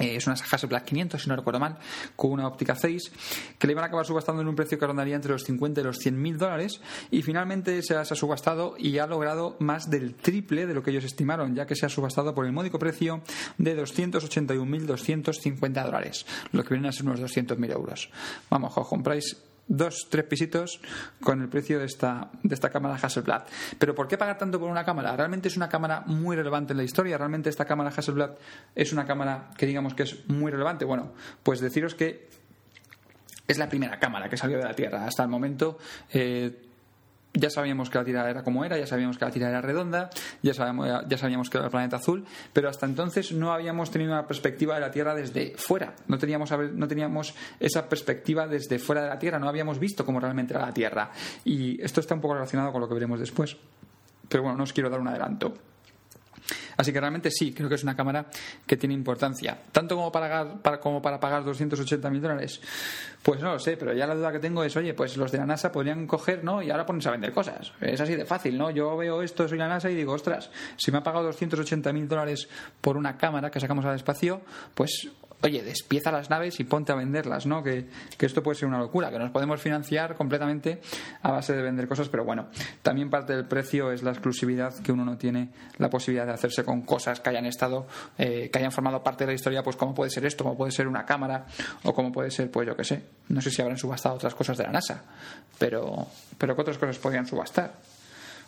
eh, es una Hasselblad 500, si no recuerdo mal, con una óptica 6, que le iban a acabar subastando en un precio que rondaría entre los 50 y los 100 mil dólares, y finalmente se ha, subastado y ha logrado más del triple de lo que ellos estimaron, ya que se ha subastado por el módico precio de 281.250 dólares, lo que vienen a ser unos 200.000 euros. Vamos, os compráis dos, tres pisitos con el precio de esta, de esta cámara Hasselblad. Pero ¿por qué pagar tanto por una cámara? Realmente es una cámara muy relevante en la historia. Realmente esta cámara Hasselblad es una cámara que digamos que es muy relevante. Bueno, pues deciros que es la primera cámara que salió de la Tierra. Hasta el momento eh, ya sabíamos que la Tierra era como era, ya sabíamos que la Tierra era redonda, ya sabíamos, ya sabíamos que era el planeta azul, pero hasta entonces no habíamos tenido una perspectiva de la Tierra desde fuera, no teníamos, no teníamos esa perspectiva desde fuera de la Tierra, no habíamos visto cómo realmente era la Tierra. Y esto está un poco relacionado con lo que veremos después. Pero bueno, no os quiero dar un adelanto. Así que realmente sí, creo que es una cámara que tiene importancia. Tanto como para pagar, como para pagar 280 mil dólares. Pues no lo sé, pero ya la duda que tengo es, oye, pues los de la NASA podrían coger, ¿no? Y ahora ponerse a vender cosas. Es así de fácil, ¿no? Yo veo esto, soy la NASA y digo, ostras, si me ha pagado 280 mil dólares por una cámara que sacamos al espacio, pues oye, despieza las naves y ponte a venderlas, ¿no? Que, esto puede ser una locura, que nos podemos financiar completamente a base de vender cosas, pero bueno, también parte del precio es la exclusividad que uno no tiene la posibilidad de hacerse con cosas que hayan estado, eh, que hayan formado parte de la historia, pues como puede ser esto, como puede ser una cámara, o como puede ser, pues yo qué sé, no sé si habrán subastado otras cosas de la NASA, pero, pero ¿qué otras cosas podrían subastar?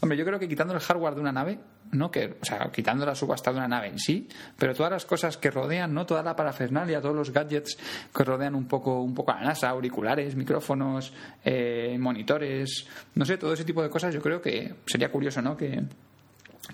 Hombre, yo creo que quitando el hardware de una nave, no que, o sea, quitando la subasta de una nave en sí, pero todas las cosas que rodean, no toda la parafernalia, todos los gadgets que rodean un poco, un poco a la NASA, auriculares, micrófonos, eh, monitores, no sé, todo ese tipo de cosas, yo creo que sería curioso, ¿no? Que,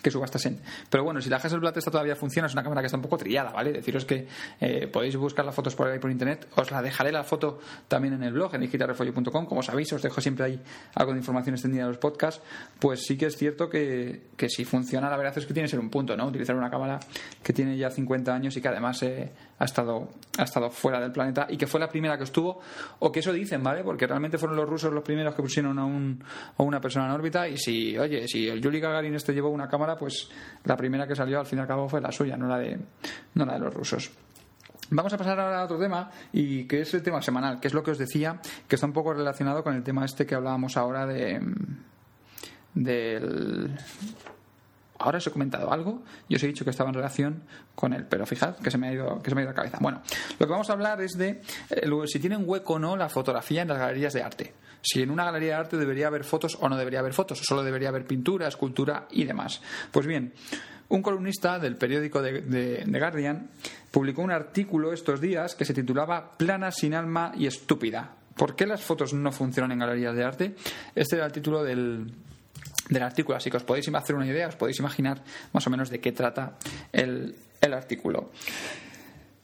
que subastasen. Pero bueno, si la Hasselblad esta todavía funciona, es una cámara que está un poco trillada, ¿vale? Deciros que eh, podéis buscar las fotos por ahí por internet. Os la dejaré la foto también en el blog, en digitalrefolio.com. Como sabéis, os dejo siempre ahí algo de información extendida de los podcasts. Pues sí que es cierto que, que si funciona, la verdad es que tiene que ser un punto, ¿no? Utilizar una cámara que tiene ya 50 años y que además eh, ha, estado, ha estado fuera del planeta y que fue la primera que estuvo, o que eso dicen, ¿vale? Porque realmente fueron los rusos los primeros que pusieron a, un, a una persona en órbita y si, oye, si el Yuri Gagarin este llevó una cámara pues la primera que salió al fin y al cabo fue la suya, no la de, no la de los rusos. Vamos a pasar ahora a otro tema y que es el tema semanal, que es lo que os decía, que está un poco relacionado con el tema este que hablábamos ahora de del ahora os he comentado algo y os he dicho que estaba en relación con él, pero fijad que se me ha ido, que se me ha ido la cabeza. Bueno, lo que vamos a hablar es de eh, si tiene un hueco o no la fotografía en las galerías de arte. Si en una galería de arte debería haber fotos o no debería haber fotos, solo debería haber pintura, escultura y demás. Pues bien, un columnista del periódico de, Guardian publicó un artículo estos días que se titulaba Plana sin alma y estúpida. ¿Por qué las fotos no funcionan en galerías de arte? Este era el título del, del artículo, así que os podéis hacer una idea, os podéis imaginar más o menos de qué trata el, el artículo.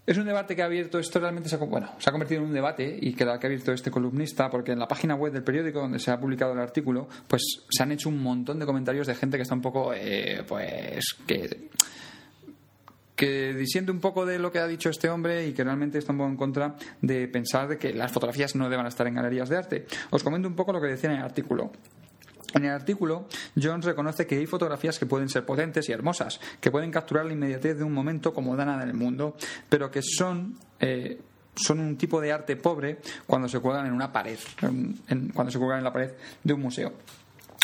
Es un debate que ha abierto, esto realmente se ha, bueno, se ha convertido en un debate y que, ha abierto este columnista, porque en la página web del periódico donde se ha publicado el artículo, pues se han hecho un montón de comentarios de gente que está un poco, eh, pues, que que disiente un poco de lo que ha dicho este hombre y que realmente está un poco en contra de pensar de que las fotografías no deban estar en galerías de arte. Os comento un poco lo que decía en el artículo. En el artículo, Jones reconoce que hay fotografías que pueden ser potentes y hermosas, que pueden capturar la inmediatez de un momento como nada en el mundo, pero que son eh, son un tipo de arte pobre cuando se cuelgan en una pared, cuando se cuelgan en la pared de un museo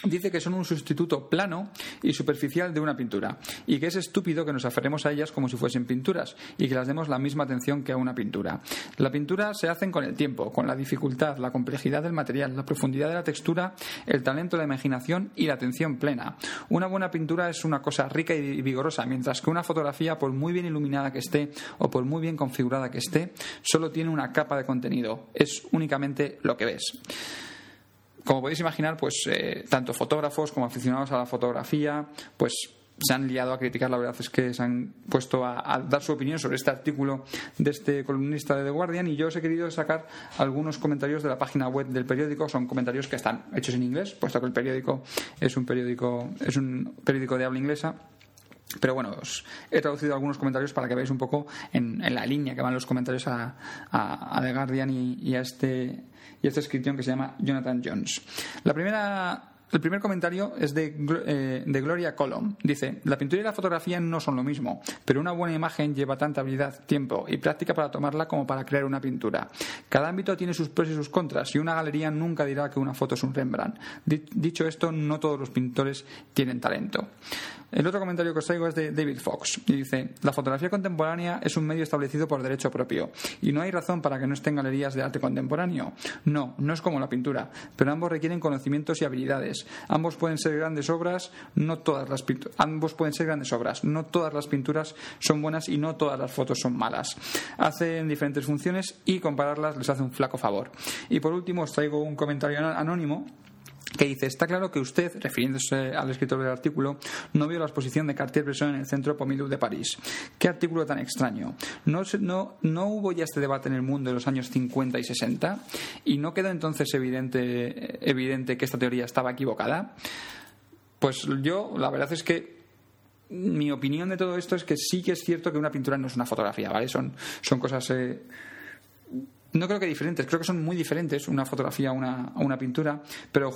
dice que son un sustituto plano y superficial de una pintura y que es estúpido que nos aferremos a ellas como si fuesen pinturas y que las demos la misma atención que a una pintura. La pintura se hacen con el tiempo, con la dificultad, la complejidad del material, la profundidad de la textura, el talento, la imaginación y la atención plena. Una buena pintura es una cosa rica y vigorosa, mientras que una fotografía, por muy bien iluminada que esté o por muy bien configurada que esté, solo tiene una capa de contenido. Es únicamente lo que ves como podéis imaginar, pues eh, tanto fotógrafos como aficionados a la fotografía, pues se han liado a criticar, la verdad es que se han puesto a, dar su opinión sobre este artículo de este columnista de The Guardian. Y yo os he querido sacar algunos comentarios de la página web del periódico, son comentarios que están hechos en inglés, puesto que el periódico es un periódico, es un periódico de habla inglesa. Pero bueno, os he traducido algunos comentarios para que veáis un poco en, la línea que van los comentarios a, The Guardian y a este y esta inscripción que se llama Jonathan Jones. La primera el primer comentario es de, eh, de, Gloria Colom. Dice, la pintura y la fotografía no son lo mismo, pero una buena imagen lleva tanta habilidad, tiempo y práctica para tomarla como para crear una pintura. Cada ámbito tiene sus pros y sus contras y una galería nunca dirá que una foto es un Rembrandt. Dicho esto, no todos los pintores tienen talento. El otro comentario que os traigo es de David Fox y dice, la fotografía contemporánea es un medio establecido por derecho propio y no hay razón para que no estén galerías de arte contemporáneo. No, no es como la pintura, pero ambos requieren conocimientos y habilidades. Ambos pueden ser grandes obras, no todas las ambos pueden ser grandes obras, no todas las pinturas son buenas y no todas las fotos son malas. Hacen diferentes funciones y compararlas les hace un flaco favor. Y por último os traigo un comentario anónimo que dice, está claro que usted, refiriéndose al escritor del artículo, no vio la exposición de Cartier-Bresson en el Centro Pompidou de París. ¿Qué artículo tan extraño? ¿No, no, ¿No hubo ya este debate en el mundo en los años 50 y 60? ¿Y no quedó entonces evidente, evidente que esta teoría estaba equivocada? Pues yo, la verdad es que mi opinión de todo esto es que sí que es cierto que una pintura no es una fotografía, ¿vale? Son, son cosas eh, no creo que diferentes, creo que son muy diferentes una fotografía a una, una, pintura, pero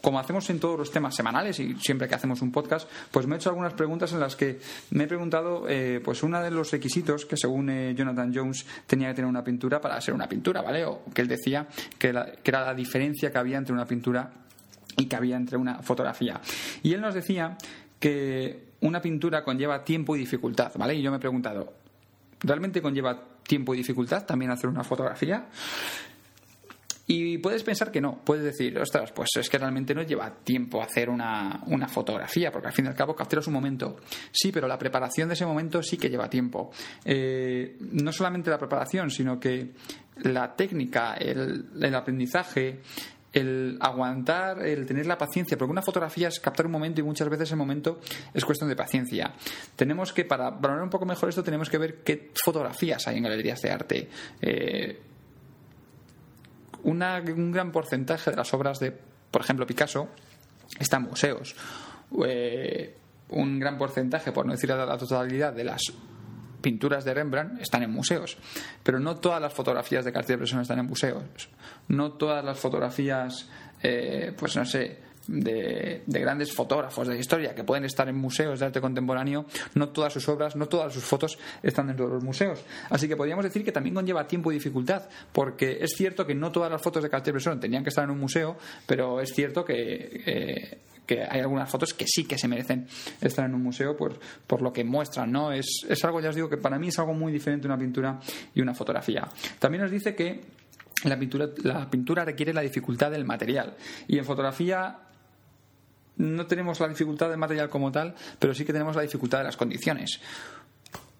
como hacemos en todos los temas semanales y siempre que hacemos un podcast, pues me he hecho algunas preguntas en las que me he preguntado, eh, pues uno de los requisitos que según eh, Jonathan Jones tenía que tener una pintura para ser una pintura, ¿vale? O que él decía que, que era la diferencia que había entre una pintura y que había entre una fotografía. Y él nos decía que una pintura conlleva tiempo y dificultad, ¿vale? Y yo me he preguntado, ¿realmente conlleva tiempo y dificultad también hacer una fotografía. Y puedes pensar que no, puedes decir, ostras, pues es que realmente no lleva tiempo hacer una, una, fotografía, porque al fin y al cabo capturas un momento. Sí, pero la preparación de ese momento sí que lleva tiempo. Eh, no solamente la preparación, sino que la técnica, el, el aprendizaje, el aguantar, el tener la paciencia, porque una fotografía es captar un momento y muchas veces el momento es cuestión de paciencia. Tenemos que, para valorar un poco mejor esto, tenemos que ver qué fotografías hay en galerías de arte. Eh, un gran porcentaje de las obras de, por ejemplo, Picasso está en museos. Eh, un gran porcentaje, por no decir la totalidad, de las pinturas de Rembrandt están en museos, pero no todas las fotografías de Cartier-Bresson están en museos. No todas las fotografías, eh, pues no sé, de, grandes fotógrafos de historia que pueden estar en museos de arte contemporáneo, no todas sus obras, no todas sus fotos están dentro de los museos. Así que podríamos decir que también conlleva tiempo y dificultad, porque es cierto que no todas las fotos de Cartier-Bresson tenían que estar en un museo, pero es cierto que eh, que hay algunas fotos que sí que se merecen estar en un museo por, por lo que muestran, ¿no? Es, es algo, ya os digo, que para mí es algo muy diferente una pintura y una fotografía. También nos dice que la pintura, la pintura requiere la dificultad del material y en fotografía no tenemos la dificultad del material como tal, pero sí que tenemos la dificultad de las condiciones.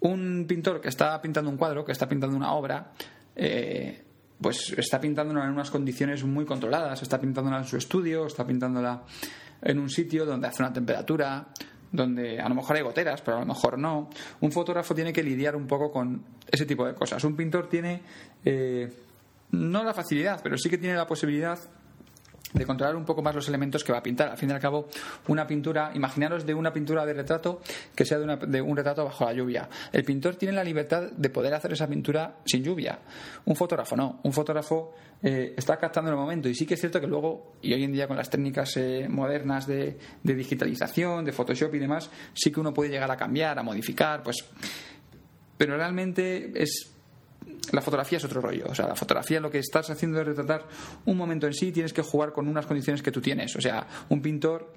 Un pintor que está pintando un cuadro, que está pintando una obra, eh, pues está pintándola en unas condiciones muy controladas, está pintándola en su estudio, está pintándola en un sitio donde hace una temperatura, donde a lo mejor hay goteras, pero a lo mejor no. Un fotógrafo tiene que lidiar un poco con ese tipo de cosas. Un pintor tiene eh, no la facilidad, pero sí que tiene la posibilidad de controlar un poco más los elementos que va a pintar. Al fin y al cabo, una pintura, imaginaros de una pintura de retrato que sea de, de, un retrato bajo la lluvia. El pintor tiene la libertad de poder hacer esa pintura sin lluvia. Un fotógrafo no. Un fotógrafo eh, está captando el momento. Y sí que es cierto que luego, y hoy en día con las técnicas eh, modernas de, de digitalización, de Photoshop y demás, sí que uno puede llegar a cambiar, a modificar, pues. Pero realmente es la fotografía es otro rollo. O sea, la fotografía lo que estás haciendo es retratar un momento en sí, tienes que jugar con unas condiciones que tú tienes. O sea, un pintor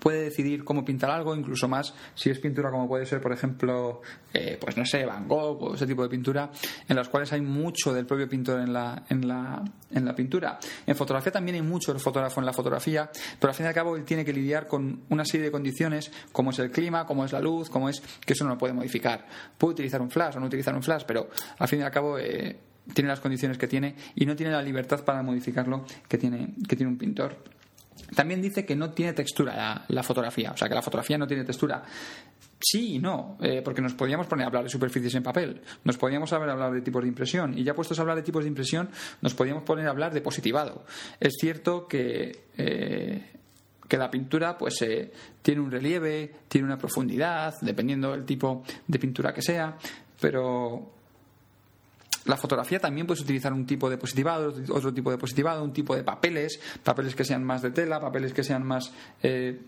puede decidir cómo pintar algo, incluso más si es pintura como puede ser, por ejemplo, eh, pues no sé, Van Gogh o ese tipo de pintura, en las cuales hay mucho del propio pintor en la, en la, en la pintura. En fotografía también hay mucho del fotógrafo en la fotografía, pero al fin y al cabo él tiene que lidiar con una serie de condiciones, como es el clima, como es la luz, como es que eso no lo puede modificar. Puede utilizar un flash o no utilizar un flash, pero al fin y al cabo eh, tiene las condiciones que tiene y no tiene la libertad para modificarlo que tiene, que tiene un pintor. También dice que no tiene textura la, fotografía, o sea que la fotografía no tiene textura. Sí y no, eh, porque nos podíamos poner a hablar de superficies en papel, nos podíamos hablar de tipos de impresión, y ya puestos a hablar de tipos de impresión, nos podíamos poner a hablar de positivado. Es cierto que, eh, que la pintura pues eh, tiene un relieve, tiene una profundidad, dependiendo del tipo de pintura que sea, pero la fotografía también puedes utilizar un tipo de positivado, otro tipo de positivado, un tipo de papeles, papeles que sean más de tela, papeles que sean más... Eh,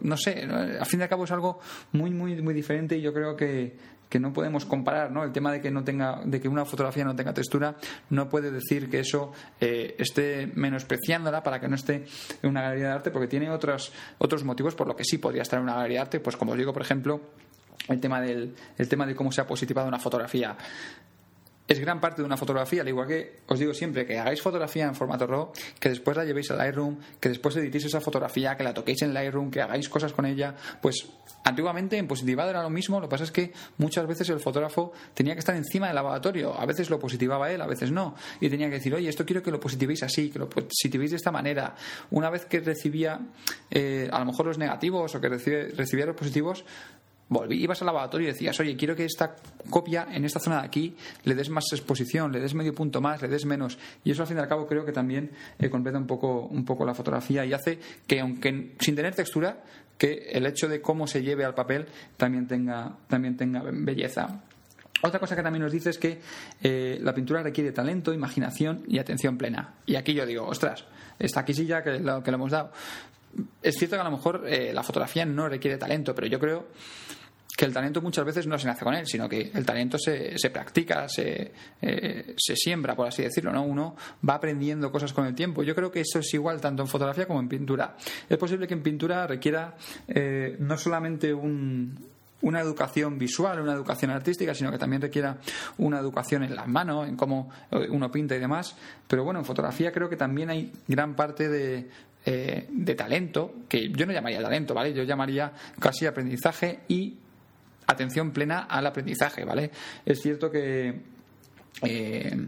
no sé, al fin al cabo es algo muy, muy, muy diferente y yo creo que, que no podemos comparar, ¿no? El tema de que no tenga, de que una fotografía no tenga textura, no puede decir que eso eh, esté menospreciándola para que no esté en una galería de arte, porque tiene otros, otros motivos por lo que sí podría estar en una galería de arte, pues como os digo, por ejemplo, el tema del el tema de cómo se ha positivado una fotografía es gran parte de una fotografía, al igual que os digo siempre que hagáis fotografía en formato RAW, que después la llevéis a Lightroom, que después editéis esa fotografía, que la toquéis en Lightroom, que hagáis cosas con ella, pues antiguamente en positivado era lo mismo, lo que pasa es que muchas veces el fotógrafo tenía que estar encima del lavatorio, a veces lo positivaba él, a veces no, y tenía que decir, oye, esto quiero que lo positivéis así, que lo positivéis de esta manera. Una vez que recibía eh, a lo mejor los negativos o que recibía los positivos, ibas al lavatorio y decías, oye, quiero que esta copia en esta zona de aquí le des más exposición, le des medio punto más, le des menos. Y eso al fin y al cabo creo que también eh, completa un poco, un poco la fotografía y hace que, aunque sin tener textura, que el hecho de cómo se lleve al papel también tenga, también tenga belleza. Otra cosa que también nos dice es que eh, la pintura requiere talento, imaginación y atención plena. Y aquí yo digo, ostras, está aquí sí ya que lo, que lo hemos dado. Es cierto que a lo mejor eh, la fotografía no requiere talento, pero yo creo que el talento muchas veces no se nace con él, sino que el talento se, se practica, se, eh, se siembra, por así decirlo, ¿no? Uno va aprendiendo cosas con el tiempo. Yo creo que eso es igual tanto en fotografía como en pintura. Es posible que en pintura requiera eh, no solamente una educación visual, una educación artística, sino que también requiera una educación en las manos, en cómo eh, uno pinta y demás. Pero bueno, en fotografía creo que también hay gran parte de, de talento, que yo no llamaría talento, ¿vale? Yo llamaría casi aprendizaje y atención plena al aprendizaje, ¿vale? Es cierto que. Eh,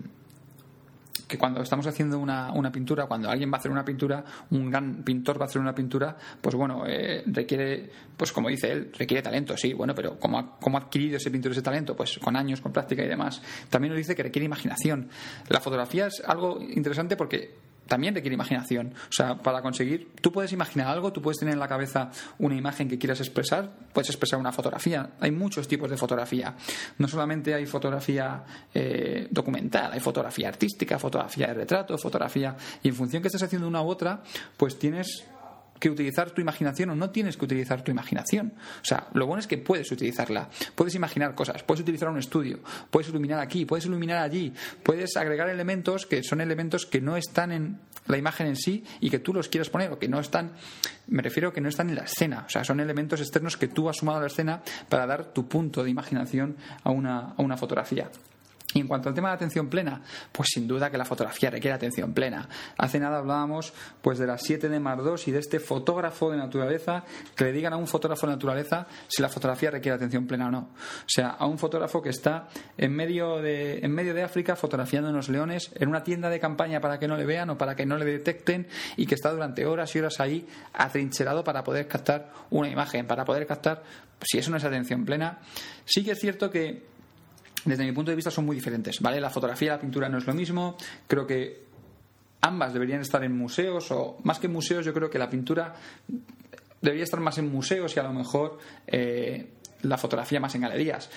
que cuando estamos haciendo una, una, pintura, cuando alguien va a hacer una pintura, un gran pintor va a hacer una pintura, pues bueno, eh, requiere, pues como dice él, requiere talento, sí, bueno, pero ¿cómo ha, ¿cómo ha adquirido ese pintor ese talento? Pues con años, con práctica y demás. También nos dice que requiere imaginación. La fotografía es algo interesante porque también requiere imaginación. O sea, para conseguir, tú puedes imaginar algo, tú puedes tener en la cabeza una imagen que quieras expresar, puedes expresar una fotografía. Hay muchos tipos de fotografía. No solamente hay fotografía eh, documental, hay fotografía artística, fotografía de retrato, fotografía. Y en función que estés haciendo una u otra, pues tienes que utilizar tu imaginación o no tienes que utilizar tu imaginación. O sea, lo bueno es que puedes utilizarla. Puedes imaginar cosas, puedes utilizar un estudio, puedes iluminar aquí, puedes iluminar allí, puedes agregar elementos que son elementos que no están en la imagen en sí y que tú los quieras poner o que no están, me refiero a que no están en la escena. O sea, son elementos externos que tú has sumado a la escena para dar tu punto de imaginación a una, a una fotografía. Y en cuanto al tema de atención plena, pues sin duda que la fotografía requiere atención plena. Hace nada hablábamos pues de las 7 de Mar 2 y de este fotógrafo de naturaleza que le digan a un fotógrafo de naturaleza si la fotografía requiere atención plena o no. O sea, a un fotógrafo que está en medio de, en medio de África fotografiando unos leones en una tienda de campaña para que no le vean o para que no le detecten y que está durante horas y horas ahí atrincherado para poder captar una imagen, para poder captar, si eso no es atención plena. Sí que es cierto que desde mi punto de vista son muy diferentes, ¿vale? La fotografía y la pintura no es lo mismo, creo que ambas deberían estar en museos o más que museos yo creo que la pintura debería estar más en museos y a lo mejor eh, la fotografía más en galerías.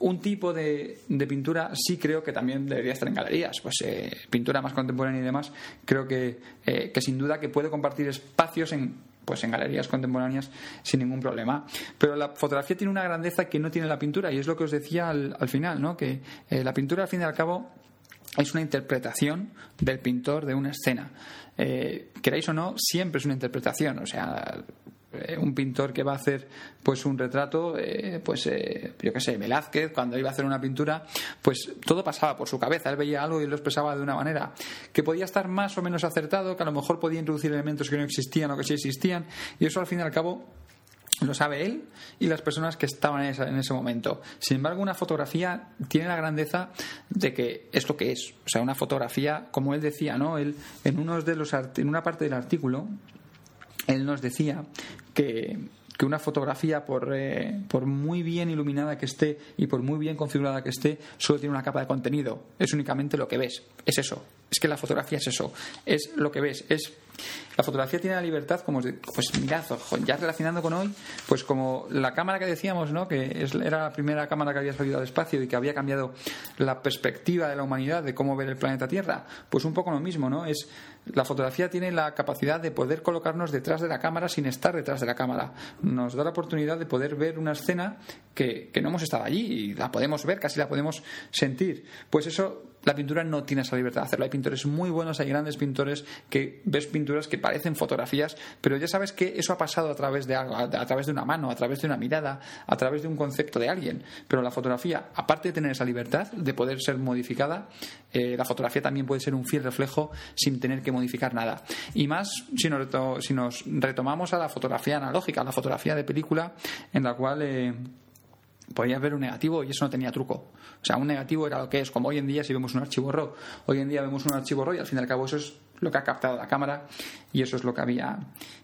Un tipo de, pintura sí creo que también debería estar en galerías, pues eh, pintura más contemporánea y demás, creo que, eh, que sin duda que puede compartir espacios en pues en galerías contemporáneas sin ningún problema. Pero la fotografía tiene una grandeza que no tiene la pintura y es lo que os decía al, final, ¿no? Que eh, la pintura al fin y al cabo es una interpretación del pintor de una escena. Eh, queráis o no, siempre es una interpretación. O sea, eh, un pintor que va a hacer pues un retrato, eh, pues eh, yo qué sé, Velázquez, cuando iba a hacer una pintura, pues todo pasaba por su cabeza, él veía algo y lo expresaba de una manera que podía estar más o menos acertado, que a lo mejor podía introducir elementos que no existían o que sí existían, y eso al fin y al cabo lo sabe él y las personas que estaban en, ese momento. Sin embargo, una fotografía tiene la grandeza de que es lo que es. O sea, una fotografía, como él decía, ¿no? Él, en, unos de los, en una parte del artículo, él nos decía que, una fotografía, por, eh, por muy bien iluminada que esté y por muy bien configurada que esté, solo tiene una capa de contenido. Es únicamente lo que ves. Es eso. Es que la fotografía es eso. Es lo que ves. Es la fotografía tiene la libertad como pues mirad ya relacionando con hoy pues como la cámara que decíamos no que era la primera cámara que había salido al espacio y que había cambiado la perspectiva de la humanidad de cómo ver el planeta Tierra pues un poco lo mismo no es la fotografía tiene la capacidad de poder colocarnos detrás de la cámara sin estar detrás de la cámara. Nos da la oportunidad de poder ver una escena que, que no hemos estado allí y la podemos ver, casi la podemos sentir. Pues eso la pintura no tiene esa libertad de hacerlo. Hay pintores muy buenos, hay grandes pintores que ves pinturas que parecen fotografías, pero ya sabes que eso ha pasado a través de algo, a, través de una mano, a través de una mirada, a través de un concepto de alguien. Pero la fotografía, aparte de tener esa libertad de poder ser modificada, eh, la fotografía también puede ser un fiel reflejo sin tener que modificar nada. Y más si nos, si nos retomamos a la fotografía analógica, a la fotografía de película, en la cual eh, podías ver un negativo y eso no tenía truco. O sea, un negativo era lo que es, como hoy en día si vemos un archivo RAW. Hoy en día vemos un archivo RAW y al fin y al cabo eso es lo que ha captado la cámara y eso es lo que había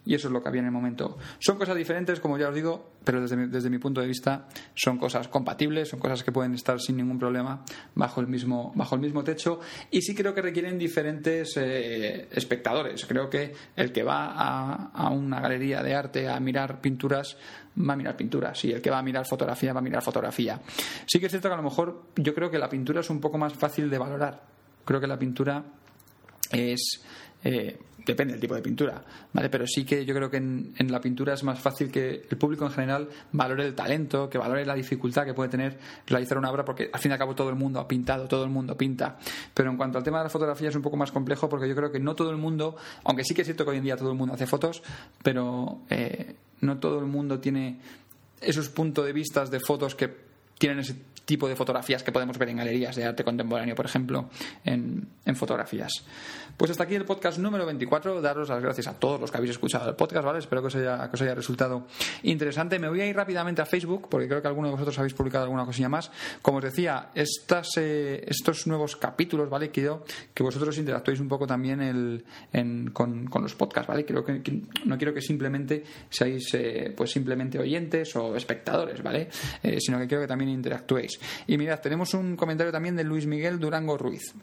y eso es lo que había en el momento. Son cosas diferentes como ya os digo pero desde mi, desde mi punto de vista son cosas compatibles son cosas que pueden estar sin ningún problema bajo el mismo bajo el mismo techo y sí creo que requieren diferentes eh, espectadores. Creo que el que va a, a una galería de arte a mirar pinturas va a mirar pinturas y el que va a mirar fotografía va a mirar fotografía. Sí que es cierto que a lo mejor yo creo que la pintura es un poco más fácil de valorar. Creo que la pintura es eh, depende del tipo de pintura, ¿vale? Pero sí que yo creo que en, la pintura es más fácil que el público en general valore el talento, que valore la dificultad que puede tener realizar una obra, porque al fin y al cabo todo el mundo ha pintado, todo el mundo pinta. Pero en cuanto al tema de la fotografía es un poco más complejo porque yo creo que no todo el mundo, aunque sí que es cierto que hoy en día todo el mundo hace fotos, pero eh, no todo el mundo tiene esos puntos de vista de fotos que tienen ese tipo de fotografías que podemos ver en galerías de arte contemporáneo, por ejemplo, en, fotografías. Pues hasta aquí el podcast número 24. Daros las gracias a todos los que habéis escuchado el podcast, ¿vale? Espero que os haya, que os haya resultado interesante. Me voy a ir rápidamente a Facebook, porque creo que alguno de vosotros habéis publicado alguna cosilla más. Como os decía, estas, eh, estos nuevos capítulos, ¿vale? Quiero que vosotros interactuéis un poco también con, los podcasts, ¿vale? Quiero que, no quiero que simplemente seáis eh, pues simplemente oyentes o espectadores, ¿vale? Eh, sino que quiero que también interactuéis. Y mirad, tenemos un comentario también de Luis Miguel Durango Ruiz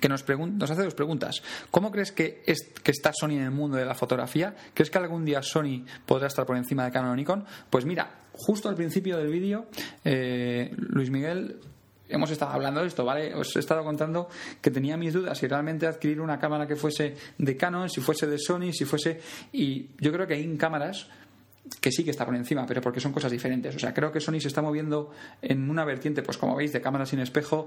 que nos, nos hace dos preguntas. ¿Cómo crees que, que está Sony en el mundo de la fotografía? ¿Crees que algún día Sony podrá estar por encima de Canon o Nikon? Pues mira, justo al principio del vídeo, eh, Luis Miguel hemos estado hablando de esto, ¿vale? Os he estado contando que tenía mis dudas si realmente adquirir una cámara que fuese de Canon, si fuese de Sony, si fuese. Y yo creo que hay cámaras que sí que está por encima, pero porque son cosas diferentes. O sea, creo que Sony se está moviendo en una vertiente, pues como veis, de cámaras sin espejo,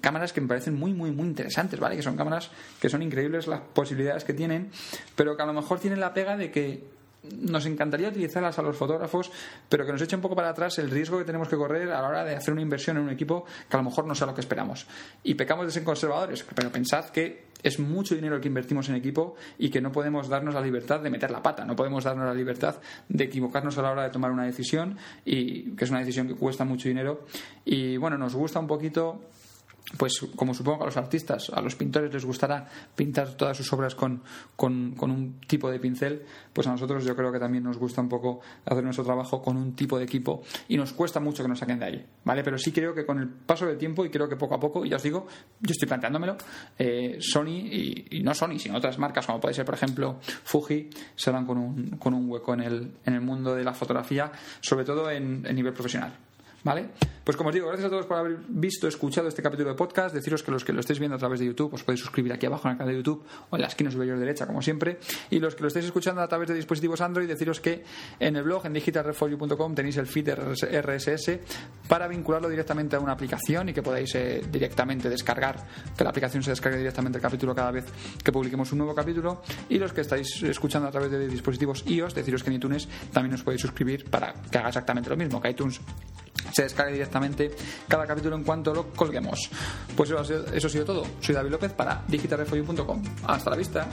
cámaras que me parecen muy, muy, muy interesantes, ¿vale? Que son cámaras que son increíbles las posibilidades que tienen, pero que a lo mejor tienen la pega de que nos encantaría utilizarlas a los fotógrafos, pero que nos eche un poco para atrás el riesgo que tenemos que correr a la hora de hacer una inversión en un equipo que a lo mejor no sea lo que esperamos. Y pecamos de ser conservadores, pero pensad que es mucho dinero el que invertimos en equipo y que no podemos darnos la libertad de meter la pata, no podemos darnos la libertad de equivocarnos a la hora de tomar una decisión y que es una decisión que cuesta mucho dinero. Y bueno, nos gusta un poquito pues como supongo que a los artistas, a los pintores les gustará pintar todas sus obras con, con, un tipo de pincel, pues a nosotros yo creo que también nos gusta un poco hacer nuestro trabajo con un tipo de equipo y nos cuesta mucho que nos saquen de ahí, ¿vale? Pero sí creo que con el paso del tiempo y creo que poco a poco, y ya os digo, yo estoy planteándomelo, eh, Sony y, no Sony, sino otras marcas como puede ser, por ejemplo, Fuji, se van con un, con un hueco en el, en el mundo de la fotografía, sobre todo en, en nivel profesional. ¿Vale? Pues como os digo, gracias a todos por haber visto, escuchado este capítulo de podcast. Deciros que los que lo estéis viendo a través de YouTube os podéis suscribir aquí abajo en el canal de YouTube o en la esquina superior derecha, como siempre. Y los que lo estéis escuchando a través de dispositivos Android, deciros que en el blog, en digitalrefolio.com, tenéis el feed RSS para vincularlo directamente a una aplicación y que podáis eh, directamente descargar, que la aplicación se descargue directamente el capítulo cada vez que publiquemos un nuevo capítulo. Y los que estáis escuchando a través de dispositivos iOS, deciros que en iTunes también os podéis suscribir para que haga exactamente lo mismo, que iTunes se descargue directamente cada capítulo en cuanto lo colguemos. Pues eso, ha sido todo. Soy David López para digitalrefolio.com. Hasta la vista.